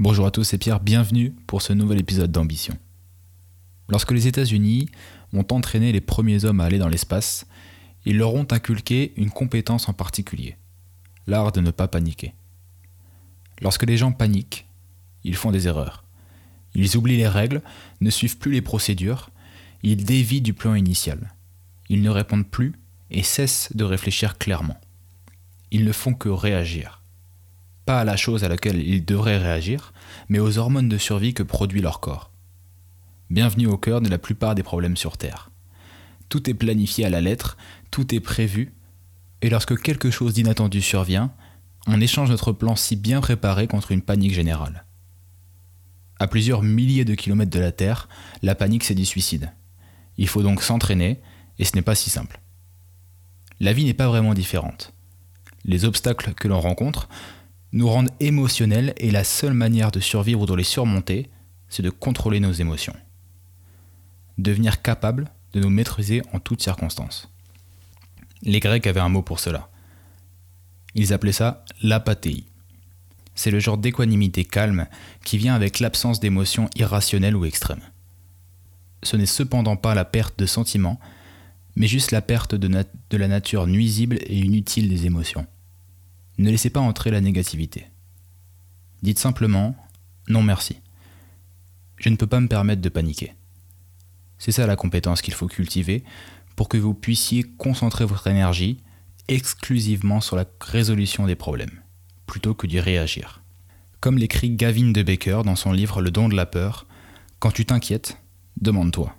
Bonjour à tous, c'est Pierre, bienvenue pour ce nouvel épisode d'Ambition. Lorsque les États-Unis ont entraîné les premiers hommes à aller dans l'espace, ils leur ont inculqué une compétence en particulier, l'art de ne pas paniquer. Lorsque les gens paniquent, ils font des erreurs. Ils oublient les règles, ne suivent plus les procédures, ils dévient du plan initial. Ils ne répondent plus et cessent de réfléchir clairement. Ils ne font que réagir. À la chose à laquelle ils devraient réagir, mais aux hormones de survie que produit leur corps. Bienvenue au cœur de la plupart des problèmes sur Terre. Tout est planifié à la lettre, tout est prévu, et lorsque quelque chose d'inattendu survient, on échange notre plan si bien préparé contre une panique générale. À plusieurs milliers de kilomètres de la Terre, la panique c'est du suicide. Il faut donc s'entraîner, et ce n'est pas si simple. La vie n'est pas vraiment différente. Les obstacles que l'on rencontre nous rendent émotionnels et la seule manière de survivre ou de les surmonter, c'est de contrôler nos émotions. Devenir capable de nous maîtriser en toutes circonstances. Les Grecs avaient un mot pour cela. Ils appelaient ça l'apathéie. C'est le genre d'équanimité calme qui vient avec l'absence d'émotions irrationnelles ou extrêmes. Ce n'est cependant pas la perte de sentiments, mais juste la perte de, de, la nature nuisible et inutile des émotions. Ne laissez pas entrer la négativité. Dites simplement non merci. Je ne peux pas me permettre de paniquer. C'est ça la compétence qu'il faut cultiver pour que vous puissiez concentrer votre énergie exclusivement sur la résolution des problèmes, plutôt que d'y réagir. Comme l'écrit Gavin de Baker dans son livre Le don de la peur, quand tu t'inquiètes, demande-toi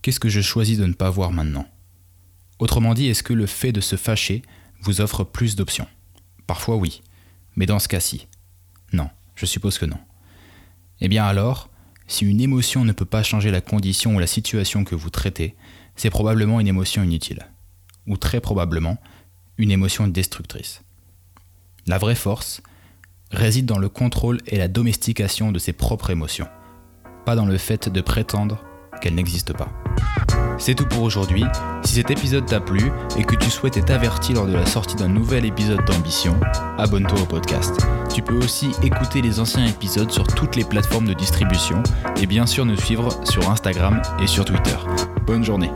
Qu'est-ce que je choisis de ne pas voir maintenant? Autrement dit, est-ce que le fait de se fâcher vous offre plus d'options? Parfois oui, mais dans ce cas-ci, non, je suppose que non. Eh bien alors, si une émotion ne peut pas changer la condition ou la situation que vous traitez, c'est probablement une émotion inutile, ou très probablement une émotion destructrice. La vraie force réside dans le contrôle et la domestication de ses propres émotions, pas dans le fait de prétendre qu'elles n'existent pas. C'est tout pour aujourd'hui. Si cet épisode t'a plu et que tu souhaites être averti lors de la sortie d'un nouvel épisode d'Ambition, abonne-toi au podcast. Tu peux aussi écouter les anciens épisodes sur toutes les plateformes de distribution et bien sûr nous suivre sur Instagram et sur Twitter. Bonne journée.